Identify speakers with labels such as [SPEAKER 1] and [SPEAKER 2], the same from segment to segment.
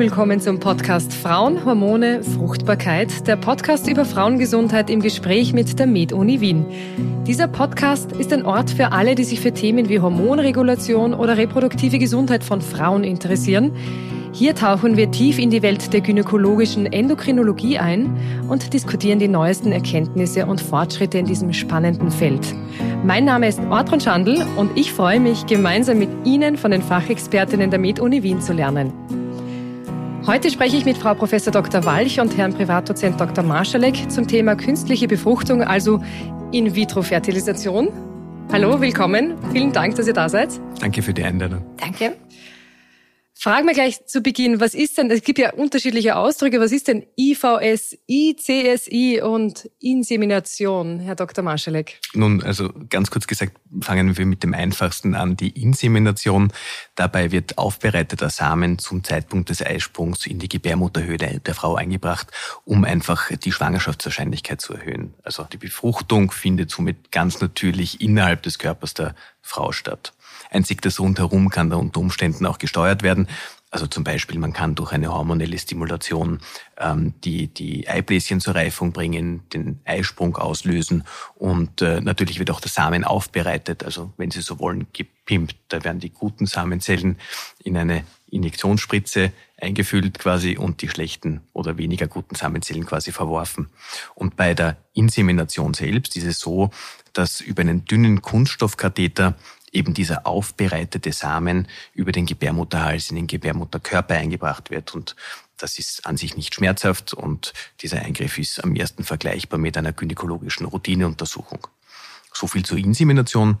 [SPEAKER 1] Willkommen zum Podcast Frauen, Hormone, Fruchtbarkeit, der Podcast über Frauengesundheit im Gespräch mit der Med-Uni Wien. Dieser Podcast ist ein Ort für alle, die sich für Themen wie Hormonregulation oder reproduktive Gesundheit von Frauen interessieren. Hier tauchen wir tief in die Welt der gynäkologischen Endokrinologie ein und diskutieren die neuesten Erkenntnisse und Fortschritte in diesem spannenden Feld. Mein Name ist Ortron Schandl und ich freue mich, gemeinsam mit Ihnen von den Fachexpertinnen der Med-Uni Wien zu lernen. Heute spreche ich mit Frau Prof. Dr. Walch und Herrn Privatdozent Dr. Marschalek zum Thema künstliche Befruchtung, also In-vitro-Fertilisation. Hallo, willkommen. Vielen Dank, dass ihr da seid.
[SPEAKER 2] Danke für die Einladung.
[SPEAKER 1] Danke. Fragen wir gleich zu Beginn, was ist denn, es gibt ja unterschiedliche Ausdrücke, was ist denn IVS, ICSI und Insemination, Herr Dr. Marschalek?
[SPEAKER 2] Nun, also ganz kurz gesagt, fangen wir mit dem einfachsten an, die Insemination. Dabei wird aufbereiteter Samen zum Zeitpunkt des Eisprungs in die Gebärmutterhöhle der Frau eingebracht, um einfach die Schwangerschaftswahrscheinlichkeit zu erhöhen. Also die Befruchtung findet somit ganz natürlich innerhalb des Körpers der Frau statt. Einzig das Rundherum kann da unter Umständen auch gesteuert werden. Also zum Beispiel, man kann durch eine hormonelle Stimulation ähm, die, die Eibläschen zur Reifung bringen, den Eisprung auslösen und äh, natürlich wird auch der Samen aufbereitet. Also wenn Sie so wollen, gepimpt. Da werden die guten Samenzellen in eine Injektionsspritze eingefüllt quasi und die schlechten oder weniger guten Samenzellen quasi verworfen. Und bei der Insemination selbst ist es so, dass über einen dünnen Kunststoffkatheter eben dieser aufbereitete Samen über den Gebärmutterhals in den Gebärmutterkörper eingebracht wird. Und das ist an sich nicht schmerzhaft und dieser Eingriff ist am ersten vergleichbar mit einer gynäkologischen Routineuntersuchung. So viel zur Insemination.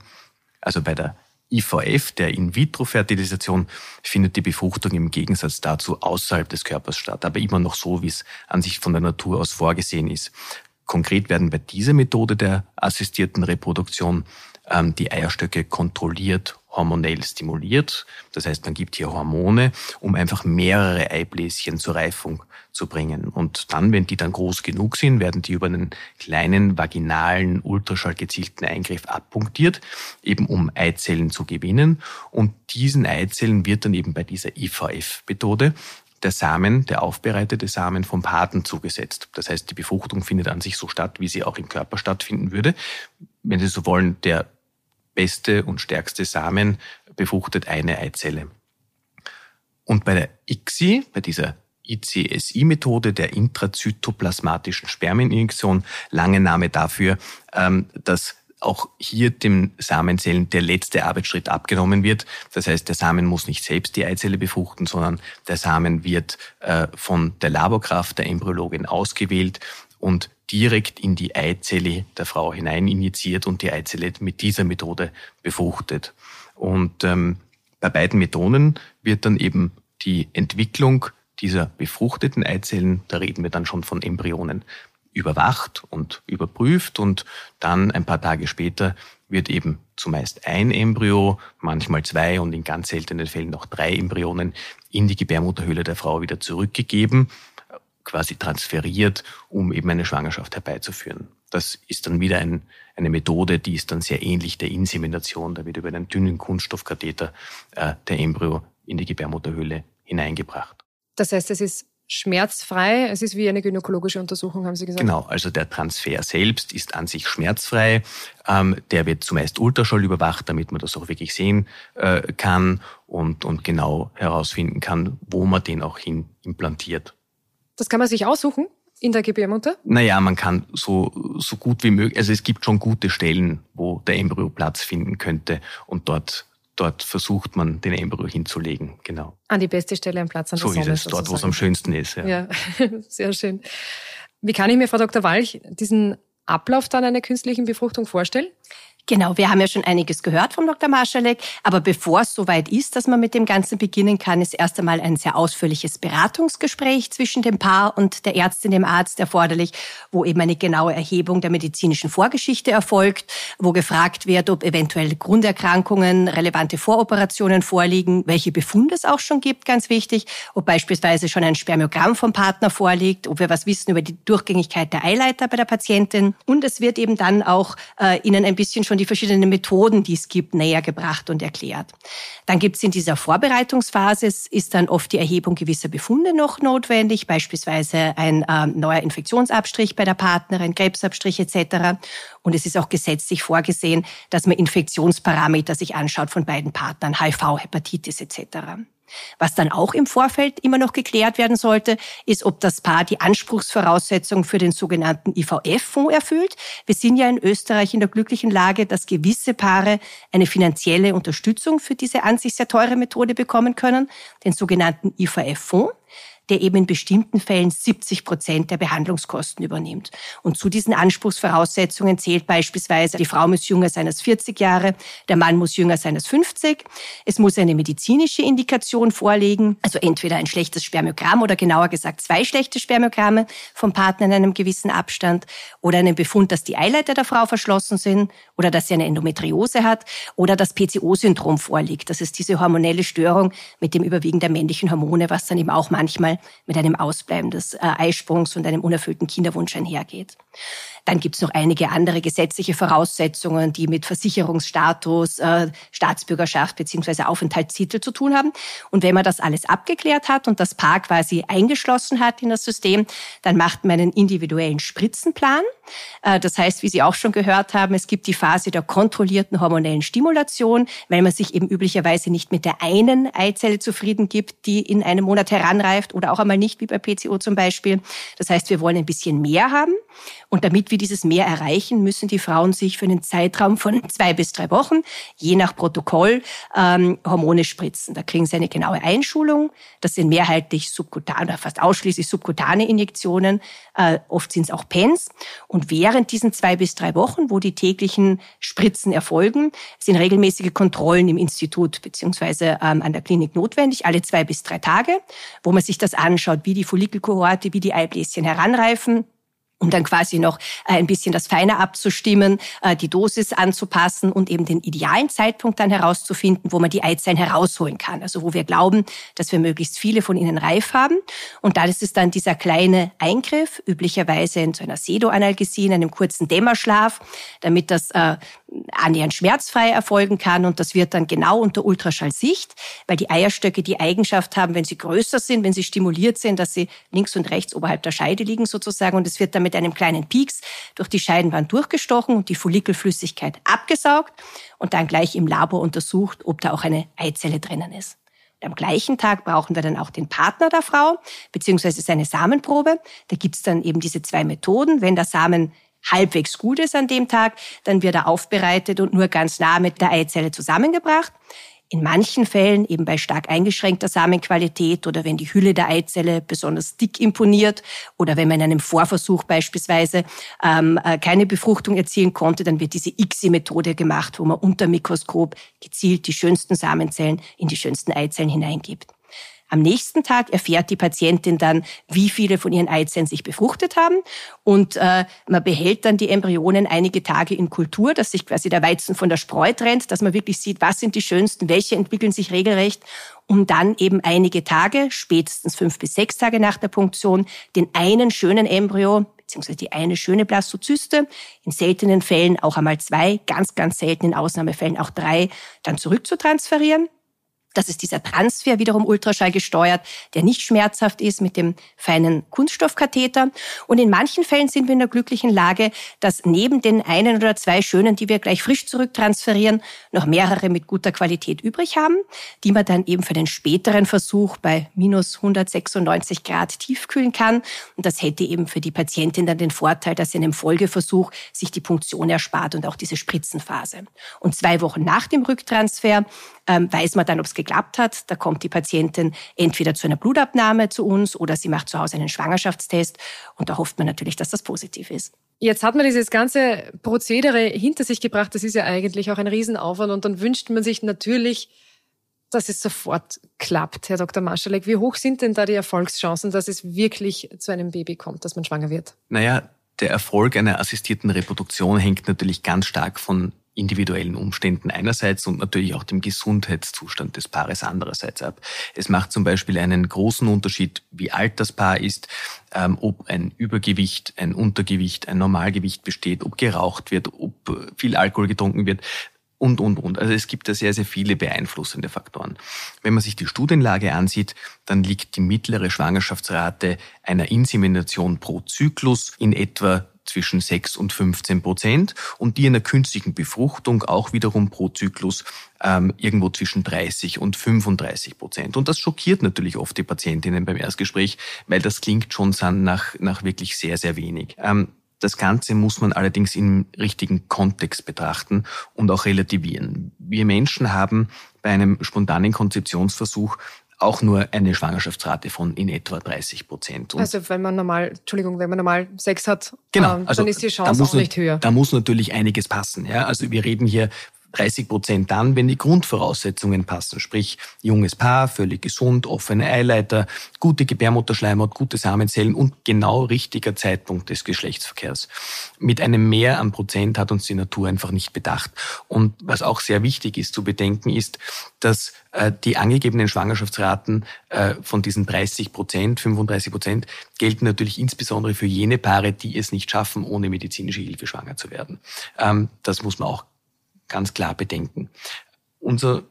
[SPEAKER 2] Also bei der IVF, der In-vitro-Fertilisation, findet die Befruchtung im Gegensatz dazu außerhalb des Körpers statt, aber immer noch so, wie es an sich von der Natur aus vorgesehen ist. Konkret werden bei dieser Methode der assistierten Reproduktion die Eierstöcke kontrolliert hormonell stimuliert. Das heißt, man gibt hier Hormone, um einfach mehrere Eibläschen zur Reifung zu bringen. Und dann, wenn die dann groß genug sind, werden die über einen kleinen vaginalen, ultraschallgezielten Eingriff abpunktiert, eben um Eizellen zu gewinnen. Und diesen Eizellen wird dann eben bei dieser IVF-Methode der Samen, der aufbereitete Samen vom Paten zugesetzt. Das heißt, die Befruchtung findet an sich so statt, wie sie auch im Körper stattfinden würde. Wenn Sie so wollen, der beste und stärkste Samen befruchtet eine Eizelle. Und bei der ICSI, bei dieser ICSI-Methode der intrazytoplasmatischen Spermieninjektion, lange Name dafür, ähm, dass auch hier dem Samenzellen der letzte Arbeitsschritt abgenommen wird. Das heißt, der Samen muss nicht selbst die Eizelle befruchten, sondern der Samen wird äh, von der Laborkraft der Embryologin ausgewählt und direkt in die Eizelle der Frau hinein injiziert und die Eizelle mit dieser Methode befruchtet. Und ähm, bei beiden Methoden wird dann eben die Entwicklung dieser befruchteten Eizellen, da reden wir dann schon von Embryonen, überwacht und überprüft und dann ein paar Tage später wird eben zumeist ein Embryo, manchmal zwei und in ganz seltenen Fällen noch drei Embryonen in die Gebärmutterhöhle der Frau wieder zurückgegeben quasi transferiert, um eben eine Schwangerschaft herbeizuführen. Das ist dann wieder ein, eine Methode, die ist dann sehr ähnlich der Insemination. Da wird über einen dünnen Kunststoffkatheter äh, der Embryo in die Gebärmutterhöhle hineingebracht.
[SPEAKER 1] Das heißt, es ist schmerzfrei. Es ist wie eine gynäkologische Untersuchung, haben Sie gesagt.
[SPEAKER 2] Genau, also der Transfer selbst ist an sich schmerzfrei. Ähm, der wird zumeist Ultraschall überwacht, damit man das auch wirklich sehen äh, kann und, und genau herausfinden kann, wo man den auch hin implantiert.
[SPEAKER 1] Das kann man sich aussuchen in der Gebärmutter?
[SPEAKER 2] Naja, man kann so, so gut wie möglich, also es gibt schon gute Stellen, wo der Embryo Platz finden könnte und dort dort versucht man, den Embryo hinzulegen, genau.
[SPEAKER 1] An die beste Stelle am Platz an
[SPEAKER 2] der so Sonne. So ist es, dort, wo es am schönsten ist. Ja.
[SPEAKER 1] ja, sehr schön. Wie kann ich mir, Frau Dr. Walch, diesen Ablauf dann einer künstlichen Befruchtung vorstellen?
[SPEAKER 3] Genau, wir haben ja schon einiges gehört vom Dr. Marschalek, aber bevor es soweit ist, dass man mit dem Ganzen beginnen kann, ist erst einmal ein sehr ausführliches Beratungsgespräch zwischen dem Paar und der Ärztin, dem Arzt erforderlich, wo eben eine genaue Erhebung der medizinischen Vorgeschichte erfolgt, wo gefragt wird, ob eventuell Grunderkrankungen, relevante Voroperationen vorliegen, welche Befunde es auch schon gibt, ganz wichtig, ob beispielsweise schon ein Spermiogramm vom Partner vorliegt, ob wir was wissen über die Durchgängigkeit der Eileiter bei der Patientin und es wird eben dann auch äh, Ihnen ein bisschen schon die verschiedenen Methoden, die es gibt, näher gebracht und erklärt. Dann gibt es in dieser Vorbereitungsphase, ist dann oft die Erhebung gewisser Befunde noch notwendig, beispielsweise ein äh, neuer Infektionsabstrich bei der Partnerin, Krebsabstrich etc. Und es ist auch gesetzlich vorgesehen, dass man Infektionsparameter sich anschaut von beiden Partnern, HIV, Hepatitis etc. Was dann auch im Vorfeld immer noch geklärt werden sollte, ist, ob das Paar die Anspruchsvoraussetzungen für den sogenannten IVF-Fonds erfüllt. Wir sind ja in Österreich in der glücklichen Lage, dass gewisse Paare eine finanzielle Unterstützung für diese an sich sehr teure Methode bekommen können, den sogenannten IVF-Fonds der eben in bestimmten Fällen 70 Prozent der Behandlungskosten übernimmt. Und zu diesen Anspruchsvoraussetzungen zählt beispielsweise, die Frau muss jünger sein als 40 Jahre, der Mann muss jünger sein als 50. Es muss eine medizinische Indikation vorliegen, also entweder ein schlechtes Spermiogramm oder genauer gesagt zwei schlechte Spermiogramme vom Partner in einem gewissen Abstand oder einen Befund, dass die Eileiter der Frau verschlossen sind oder dass sie eine Endometriose hat oder das PCO-Syndrom vorliegt. Das ist diese hormonelle Störung mit dem Überwiegen der männlichen Hormone, was dann eben auch manchmal mit einem Ausbleiben des äh, Eisprungs und einem unerfüllten Kinderwunsch einhergeht. Dann gibt es noch einige andere gesetzliche Voraussetzungen, die mit Versicherungsstatus, äh, Staatsbürgerschaft beziehungsweise Aufenthaltstitel zu tun haben. Und wenn man das alles abgeklärt hat und das Paar quasi eingeschlossen hat in das System, dann macht man einen individuellen Spritzenplan. Äh, das heißt, wie Sie auch schon gehört haben, es gibt die Phase der kontrollierten hormonellen Stimulation, weil man sich eben üblicherweise nicht mit der einen Eizelle zufrieden gibt, die in einem Monat heranreift oder auch einmal nicht, wie bei PCO zum Beispiel. Das heißt, wir wollen ein bisschen mehr haben. Und damit wir dieses Mehr erreichen, müssen die Frauen sich für einen Zeitraum von zwei bis drei Wochen, je nach Protokoll, ähm, Hormone spritzen. Da kriegen sie eine genaue Einschulung. Das sind mehrheitlich subkutane, fast ausschließlich subkutane Injektionen. Äh, oft sind es auch Pens. Und während diesen zwei bis drei Wochen, wo die täglichen Spritzen erfolgen, sind regelmäßige Kontrollen im Institut beziehungsweise ähm, an der Klinik notwendig, alle zwei bis drei Tage, wo man sich das anschaut, wie die Follikelkohorte, wie die Eibläschen heranreifen um dann quasi noch äh, ein bisschen das Feine abzustimmen, äh, die Dosis anzupassen und eben den idealen Zeitpunkt dann herauszufinden, wo man die Eizellen herausholen kann. Also wo wir glauben, dass wir möglichst viele von ihnen reif haben. Und da ist es dann dieser kleine Eingriff, üblicherweise in so einer Sedoanalgesie, in einem kurzen Dämmerschlaf, damit das äh, annähernd schmerzfrei erfolgen kann. Und das wird dann genau unter Ultraschallsicht, weil die Eierstöcke die Eigenschaft haben, wenn sie größer sind, wenn sie stimuliert sind, dass sie links und rechts oberhalb der Scheide liegen sozusagen. Und es wird dann mit einem kleinen Pieks durch die Scheidenwand durchgestochen und die Follikelflüssigkeit abgesaugt und dann gleich im Labor untersucht, ob da auch eine Eizelle drinnen ist. Und am gleichen Tag brauchen wir dann auch den Partner der Frau, beziehungsweise seine Samenprobe. Da gibt's dann eben diese zwei Methoden. Wenn der Samen halbwegs gut ist an dem Tag, dann wird er aufbereitet und nur ganz nah mit der Eizelle zusammengebracht. In manchen Fällen, eben bei stark eingeschränkter Samenqualität oder wenn die Hülle der Eizelle besonders dick imponiert oder wenn man in einem Vorversuch beispielsweise ähm, äh, keine Befruchtung erzielen konnte, dann wird diese ICSI-Methode gemacht, wo man unter Mikroskop gezielt die schönsten Samenzellen in die schönsten Eizellen hineingibt. Am nächsten Tag erfährt die Patientin dann, wie viele von ihren Eizellen sich befruchtet haben. Und äh, man behält dann die Embryonen einige Tage in Kultur, dass sich quasi der Weizen von der Spreu trennt, dass man wirklich sieht, was sind die schönsten, welche entwickeln sich regelrecht, um dann eben einige Tage, spätestens fünf bis sechs Tage nach der Punktion, den einen schönen Embryo beziehungsweise die eine schöne Blastozyste, in seltenen Fällen auch einmal zwei, ganz, ganz seltenen Ausnahmefällen auch drei, dann zurückzutransferieren. Das ist dieser Transfer wiederum Ultraschall gesteuert, der nicht schmerzhaft ist mit dem feinen Kunststoffkatheter. Und in manchen Fällen sind wir in der glücklichen Lage, dass neben den einen oder zwei schönen, die wir gleich frisch zurücktransferieren, noch mehrere mit guter Qualität übrig haben, die man dann eben für den späteren Versuch bei minus 196 Grad tiefkühlen kann. Und das hätte eben für die Patientin dann den Vorteil, dass sie in einem Folgeversuch sich die Punktion erspart und auch diese Spritzenphase. Und zwei Wochen nach dem Rücktransfer ähm, weiß man dann, ob es geklappt hat. Da kommt die Patientin entweder zu einer Blutabnahme zu uns oder sie macht zu Hause einen Schwangerschaftstest und da hofft man natürlich, dass das positiv ist.
[SPEAKER 1] Jetzt hat man dieses ganze Prozedere hinter sich gebracht. Das ist ja eigentlich auch ein Riesenaufwand und dann wünscht man sich natürlich, dass es sofort klappt, Herr Dr. Marschalek. Wie hoch sind denn da die Erfolgschancen, dass es wirklich zu einem Baby kommt, dass man schwanger wird?
[SPEAKER 2] Naja, der Erfolg einer assistierten Reproduktion hängt natürlich ganz stark von individuellen Umständen einerseits und natürlich auch dem Gesundheitszustand des Paares andererseits ab. Es macht zum Beispiel einen großen Unterschied, wie alt das Paar ist, ähm, ob ein Übergewicht, ein Untergewicht, ein Normalgewicht besteht, ob geraucht wird, ob viel Alkohol getrunken wird und, und, und. Also es gibt da sehr, sehr viele beeinflussende Faktoren. Wenn man sich die Studienlage ansieht, dann liegt die mittlere Schwangerschaftsrate einer Insemination pro Zyklus in etwa zwischen 6 und 15 Prozent und die einer künstlichen Befruchtung auch wiederum pro Zyklus ähm, irgendwo zwischen 30 und 35 Prozent. Und das schockiert natürlich oft die Patientinnen beim Erstgespräch, weil das klingt schon nach, nach wirklich sehr, sehr wenig. Ähm, das Ganze muss man allerdings im richtigen Kontext betrachten und auch relativieren. Wir Menschen haben bei einem spontanen Konzeptionsversuch auch nur eine Schwangerschaftsrate von in etwa 30 Prozent.
[SPEAKER 1] also wenn man normal, Entschuldigung, wenn man normal Sex hat,
[SPEAKER 2] genau, ähm,
[SPEAKER 1] also dann ist die Chance auch nicht höher.
[SPEAKER 2] Da muss natürlich einiges passen. Ja? Also wir reden hier 30 Prozent dann, wenn die Grundvoraussetzungen passen, sprich junges Paar, völlig gesund, offene Eileiter, gute Gebärmutterschleimhaut, gute Samenzellen und genau richtiger Zeitpunkt des Geschlechtsverkehrs. Mit einem Mehr an Prozent hat uns die Natur einfach nicht bedacht. Und was auch sehr wichtig ist zu bedenken, ist, dass äh, die angegebenen Schwangerschaftsraten äh, von diesen 30 Prozent, 35 Prozent, gelten natürlich insbesondere für jene Paare, die es nicht schaffen, ohne medizinische Hilfe schwanger zu werden. Ähm, das muss man auch ganz klar bedenken. Unser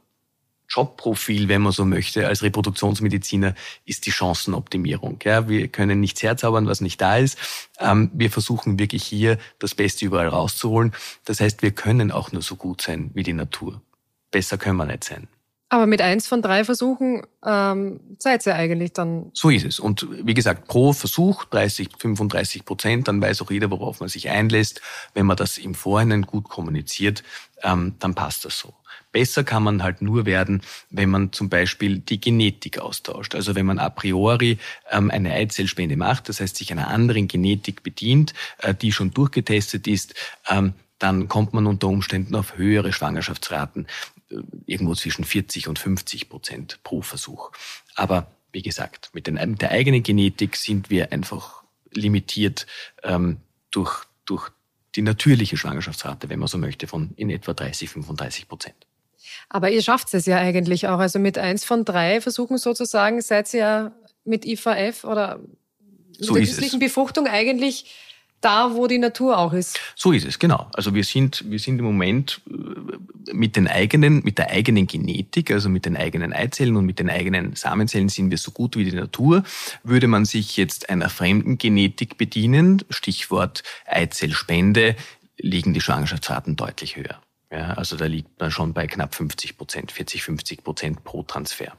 [SPEAKER 2] Jobprofil, wenn man so möchte, als Reproduktionsmediziner ist die Chancenoptimierung. Ja, wir können nichts herzaubern, was nicht da ist. Ähm, wir versuchen wirklich hier das Beste überall rauszuholen. Das heißt, wir können auch nur so gut sein wie die Natur. Besser können wir nicht sein.
[SPEAKER 1] Aber mit eins von drei Versuchen ähm, seid ihr eigentlich dann.
[SPEAKER 2] So ist es. Und wie gesagt, pro Versuch 30, 35 Prozent, dann weiß auch jeder, worauf man sich einlässt. Wenn man das im Vorhinein gut kommuniziert, ähm, dann passt das so. Besser kann man halt nur werden, wenn man zum Beispiel die Genetik austauscht. Also wenn man a priori ähm, eine Eizellspende macht, das heißt sich einer anderen Genetik bedient, äh, die schon durchgetestet ist, ähm, dann kommt man unter Umständen auf höhere Schwangerschaftsraten irgendwo zwischen 40 und 50 Prozent pro Versuch. Aber wie gesagt, mit, den, mit der eigenen Genetik sind wir einfach limitiert ähm, durch, durch die natürliche Schwangerschaftsrate, wenn man so möchte, von in etwa 30, 35 Prozent.
[SPEAKER 1] Aber ihr schafft es ja eigentlich auch. Also mit eins von drei Versuchen sozusagen seid ihr ja mit IVF oder mit
[SPEAKER 2] so
[SPEAKER 1] der künstlichen Befruchtung eigentlich da, wo die Natur auch ist.
[SPEAKER 2] So ist es, genau. Also wir sind, wir sind im Moment äh, mit den eigenen, mit der eigenen Genetik, also mit den eigenen Eizellen und mit den eigenen Samenzellen sind wir so gut wie die Natur. Würde man sich jetzt einer fremden Genetik bedienen, Stichwort Eizellspende, liegen die Schwangerschaftsraten deutlich höher. Ja, also da liegt man schon bei knapp 50 Prozent, 40, 50 Prozent pro Transfer.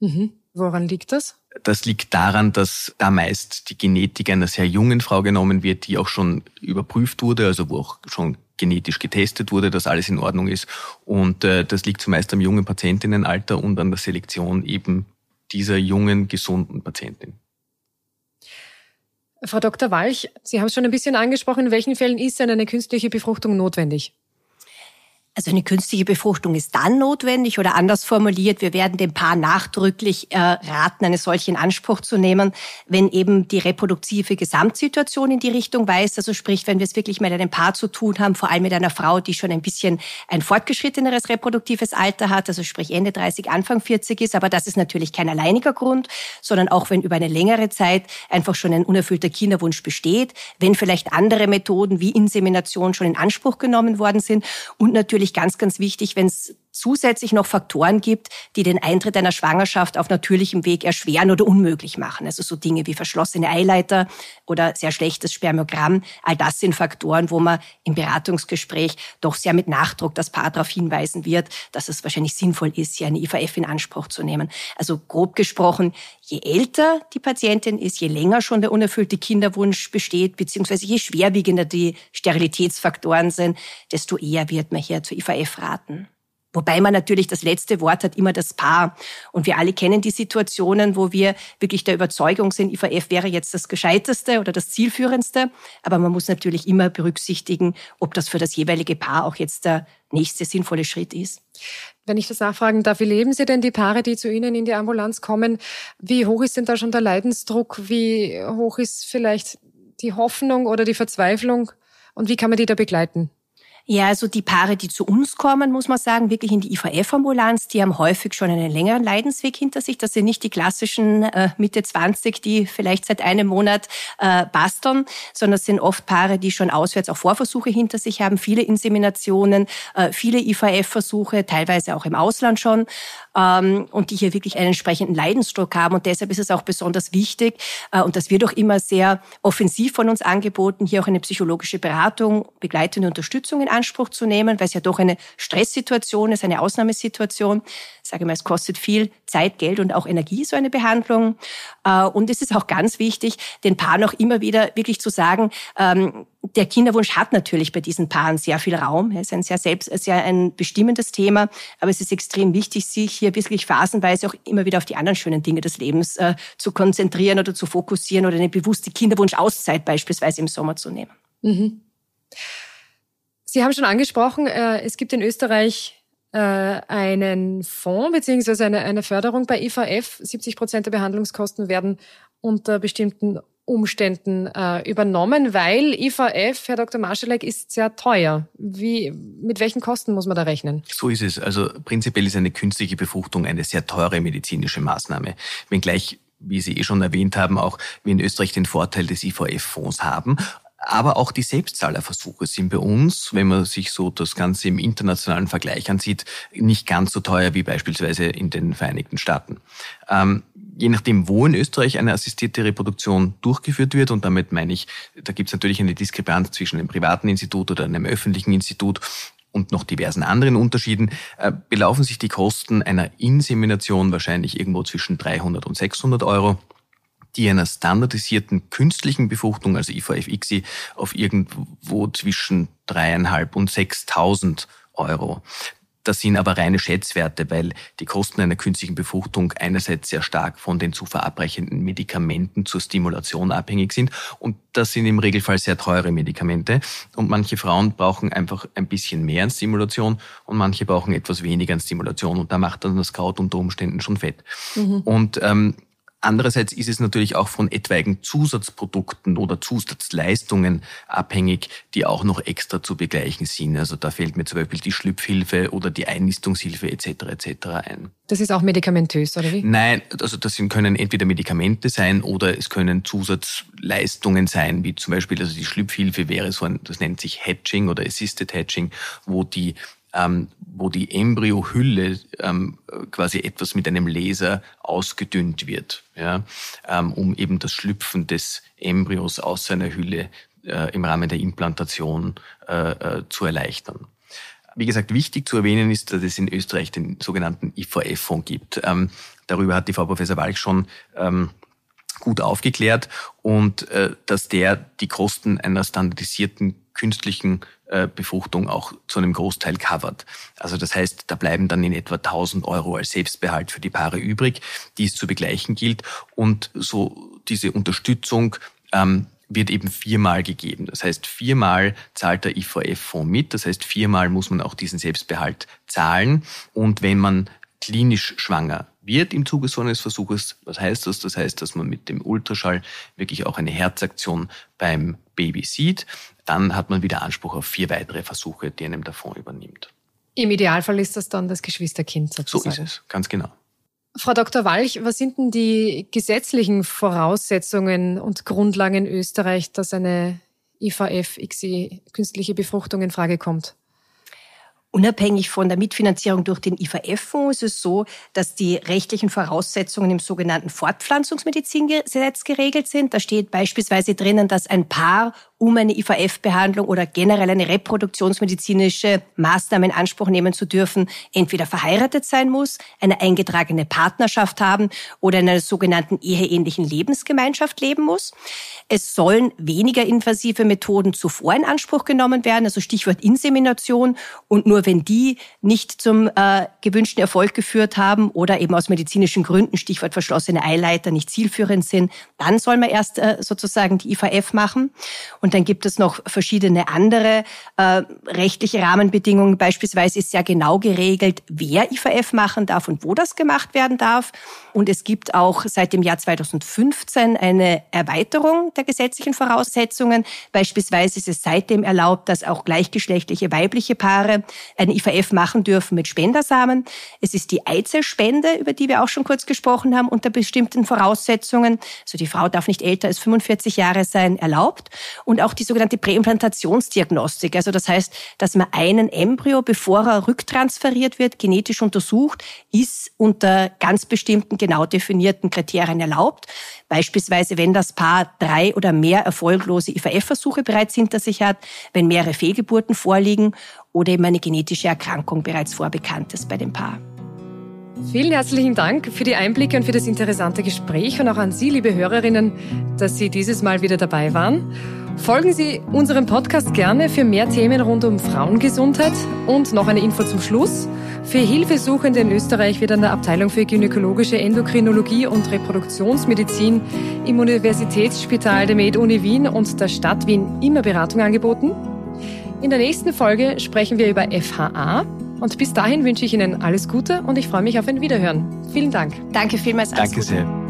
[SPEAKER 1] Mhm. Woran liegt das?
[SPEAKER 2] Das liegt daran, dass da meist die Genetik einer sehr jungen Frau genommen wird, die auch schon überprüft wurde, also wo auch schon genetisch getestet wurde, dass alles in Ordnung ist. Und äh, das liegt zumeist am jungen Patientinnenalter und an der Selektion eben dieser jungen, gesunden Patientin.
[SPEAKER 1] Frau Dr. Walch, Sie haben es schon ein bisschen angesprochen, in welchen Fällen ist denn eine künstliche Befruchtung notwendig?
[SPEAKER 3] Also eine künstliche Befruchtung ist dann notwendig oder anders formuliert, wir werden dem Paar nachdrücklich äh, raten, eine solche in Anspruch zu nehmen, wenn eben die reproduktive Gesamtsituation in die Richtung weist. Also sprich, wenn wir es wirklich mit einem Paar zu tun haben, vor allem mit einer Frau, die schon ein bisschen ein fortgeschritteneres reproduktives Alter hat, also sprich Ende 30, Anfang 40 ist. Aber das ist natürlich kein alleiniger Grund, sondern auch wenn über eine längere Zeit einfach schon ein unerfüllter Kinderwunsch besteht, wenn vielleicht andere Methoden wie Insemination schon in Anspruch genommen worden sind und natürlich natürlich ganz, ganz wichtig, wenn es zusätzlich noch Faktoren gibt, die den Eintritt einer Schwangerschaft auf natürlichem Weg erschweren oder unmöglich machen. Also so Dinge wie verschlossene Eileiter oder sehr schlechtes Spermogramm. All das sind Faktoren, wo man im Beratungsgespräch doch sehr mit Nachdruck das Paar darauf hinweisen wird, dass es wahrscheinlich sinnvoll ist, hier eine IVF in Anspruch zu nehmen. Also grob gesprochen, je älter die Patientin ist, je länger schon der unerfüllte Kinderwunsch besteht, beziehungsweise je schwerwiegender die Sterilitätsfaktoren sind, desto eher wird man hier zur IVF raten. Wobei man natürlich das letzte Wort hat immer das Paar. Und wir alle kennen die Situationen, wo wir wirklich der Überzeugung sind, IVF wäre jetzt das Gescheiteste oder das Zielführendste. Aber man muss natürlich immer berücksichtigen, ob das für das jeweilige Paar auch jetzt der nächste sinnvolle Schritt ist.
[SPEAKER 1] Wenn ich das nachfragen darf, wie leben Sie denn die Paare, die zu Ihnen in die Ambulanz kommen? Wie hoch ist denn da schon der Leidensdruck? Wie hoch ist vielleicht die Hoffnung oder die Verzweiflung? Und wie kann man die da begleiten?
[SPEAKER 3] Ja, also die Paare, die zu uns kommen, muss man sagen, wirklich in die IVF-Ambulanz, die haben häufig schon einen längeren Leidensweg hinter sich. Das sind nicht die klassischen äh, Mitte 20, die vielleicht seit einem Monat äh, basteln, sondern das sind oft Paare, die schon auswärts auch Vorversuche hinter sich haben, viele Inseminationen, äh, viele IVF-Versuche, teilweise auch im Ausland schon ähm, und die hier wirklich einen entsprechenden Leidensdruck haben. Und deshalb ist es auch besonders wichtig, äh, und das wird auch immer sehr offensiv von uns angeboten, hier auch eine psychologische Beratung, begleitende Unterstützung in Anspruch zu nehmen, weil es ja doch eine Stresssituation ist, eine Ausnahmesituation. Ich sage mal, es kostet viel Zeit, Geld und auch Energie, so eine Behandlung. Äh, und es ist auch ganz wichtig, den Paaren auch immer wieder wirklich zu sagen, ähm, der Kinderwunsch hat natürlich bei diesen Paaren sehr viel Raum. Es ist ein sehr selbst, sehr ein bestimmendes Thema. Aber es ist extrem wichtig, sich hier wirklich phasenweise auch immer wieder auf die anderen schönen Dinge des Lebens äh, zu konzentrieren oder zu fokussieren oder eine bewusste Kinderwunsch-Auszeit beispielsweise im Sommer zu nehmen. Mhm.
[SPEAKER 1] Sie haben schon angesprochen, äh, es gibt in Österreich äh, einen Fonds beziehungsweise eine, eine Förderung bei IVF. 70 Prozent der Behandlungskosten werden unter bestimmten Umständen äh, übernommen, weil IVF, Herr Dr. Marschalek, ist sehr teuer. Wie, mit welchen Kosten muss man da rechnen?
[SPEAKER 2] So ist es. Also prinzipiell ist eine künstliche Befruchtung eine sehr teure medizinische Maßnahme. Wenngleich wie Sie eh schon erwähnt haben, auch wir in Österreich den Vorteil des IVF-Fonds haben. Aber auch die Selbstzahlerversuche sind bei uns, wenn man sich so das Ganze im internationalen Vergleich ansieht, nicht ganz so teuer wie beispielsweise in den Vereinigten Staaten. Ähm, je nachdem, wo in Österreich eine assistierte Reproduktion durchgeführt wird, und damit meine ich, da gibt es natürlich eine Diskrepanz zwischen einem privaten Institut oder einem öffentlichen Institut und noch diversen anderen Unterschieden, äh, belaufen sich die Kosten einer Insemination wahrscheinlich irgendwo zwischen 300 und 600 Euro die einer standardisierten künstlichen Befruchtung, also IVF-ICSI, auf irgendwo zwischen dreieinhalb und 6.000 Euro. Das sind aber reine Schätzwerte, weil die Kosten einer künstlichen Befruchtung einerseits sehr stark von den zu verabreichenden Medikamenten zur Stimulation abhängig sind. Und das sind im Regelfall sehr teure Medikamente. Und manche Frauen brauchen einfach ein bisschen mehr an Stimulation und manche brauchen etwas weniger an Stimulation. Und da macht dann das Kraut unter Umständen schon fett. Mhm. Und ähm, Andererseits ist es natürlich auch von etwaigen Zusatzprodukten oder Zusatzleistungen abhängig, die auch noch extra zu begleichen sind. Also da fällt mir zum Beispiel die Schlüpfhilfe oder die Einnistungshilfe etc. etc. ein.
[SPEAKER 1] Das ist auch medikamentös, oder wie?
[SPEAKER 2] Nein, also das können entweder Medikamente sein oder es können Zusatzleistungen sein, wie zum Beispiel also die Schlüpfhilfe wäre so ein, das nennt sich Hatching oder Assisted Hatching, wo die ähm, wo die Embryohülle ähm, quasi etwas mit einem Laser ausgedünnt wird, ja, ähm, um eben das Schlüpfen des Embryos aus seiner Hülle äh, im Rahmen der Implantation äh, äh, zu erleichtern. Wie gesagt, wichtig zu erwähnen ist, dass es in Österreich den sogenannten IVF-Fonds gibt. Ähm, darüber hat die Frau Professor Walch schon ähm, gut aufgeklärt und äh, dass der die Kosten einer standardisierten künstlichen äh, Befruchtung auch zu einem Großteil covert. Also das heißt, da bleiben dann in etwa 1000 Euro als Selbstbehalt für die Paare übrig, die es zu begleichen gilt. Und so diese Unterstützung ähm, wird eben viermal gegeben. Das heißt, viermal zahlt der IVF-Fonds mit. Das heißt, viermal muss man auch diesen Selbstbehalt zahlen. Und wenn man klinisch schwanger wird im Zuge so eines Versuches. Was heißt das? Das heißt, dass man mit dem Ultraschall wirklich auch eine Herzaktion beim Baby sieht dann hat man wieder Anspruch auf vier weitere Versuche, die einem der Fonds übernimmt.
[SPEAKER 1] Im Idealfall ist das dann das Geschwisterkind
[SPEAKER 2] sozusagen. So ist es, ganz genau.
[SPEAKER 1] Frau Dr. Walch, was sind denn die gesetzlichen Voraussetzungen und Grundlagen in Österreich, dass eine IVF-XI künstliche Befruchtung in Frage kommt?
[SPEAKER 3] Unabhängig von der Mitfinanzierung durch den IVF-Fonds ist es so, dass die rechtlichen Voraussetzungen im sogenannten Fortpflanzungsmedizingesetz geregelt sind. Da steht beispielsweise drinnen, dass ein Paar um eine IVF-Behandlung oder generell eine reproduktionsmedizinische Maßnahme in Anspruch nehmen zu dürfen, entweder verheiratet sein muss, eine eingetragene Partnerschaft haben oder in einer sogenannten eheähnlichen Lebensgemeinschaft leben muss. Es sollen weniger invasive Methoden zuvor in Anspruch genommen werden, also Stichwort Insemination. Und nur wenn die nicht zum äh, gewünschten Erfolg geführt haben oder eben aus medizinischen Gründen, Stichwort verschlossene Eileiter, nicht zielführend sind, dann soll man erst äh, sozusagen die IVF machen. Und dann gibt es noch verschiedene andere äh, rechtliche Rahmenbedingungen. Beispielsweise ist ja genau geregelt, wer IVF machen darf und wo das gemacht werden darf. Und es gibt auch seit dem Jahr 2015 eine Erweiterung der gesetzlichen Voraussetzungen. Beispielsweise ist es seitdem erlaubt, dass auch gleichgeschlechtliche weibliche Paare ein IVF machen dürfen mit Spendersamen. Es ist die Eizellspende, über die wir auch schon kurz gesprochen haben, unter bestimmten Voraussetzungen. Also die Frau darf nicht älter als 45 Jahre sein, erlaubt. Und auch die sogenannte Präimplantationsdiagnostik. Also das heißt, dass man einen Embryo, bevor er rücktransferiert wird, genetisch untersucht, ist unter ganz bestimmten genau definierten Kriterien erlaubt. Beispielsweise, wenn das Paar drei oder mehr erfolglose IVF-Versuche bereits hinter sich hat, wenn mehrere Fehlgeburten vorliegen oder eben eine genetische Erkrankung bereits vorbekannt ist bei dem Paar.
[SPEAKER 1] Vielen herzlichen Dank für die Einblicke und für das interessante Gespräch und auch an Sie, liebe Hörerinnen, dass Sie dieses Mal wieder dabei waren. Folgen Sie unserem Podcast gerne für mehr Themen rund um Frauengesundheit und noch eine Info zum Schluss. Für Hilfesuchende in Österreich wird an der Abteilung für gynäkologische Endokrinologie und Reproduktionsmedizin im Universitätsspital der Med-Uni Wien und der Stadt Wien immer Beratung angeboten. In der nächsten Folge sprechen wir über FHA. Und bis dahin wünsche ich Ihnen alles Gute und ich freue mich auf ein Wiederhören. Vielen Dank.
[SPEAKER 3] Danke vielmals.
[SPEAKER 2] Danke sehr.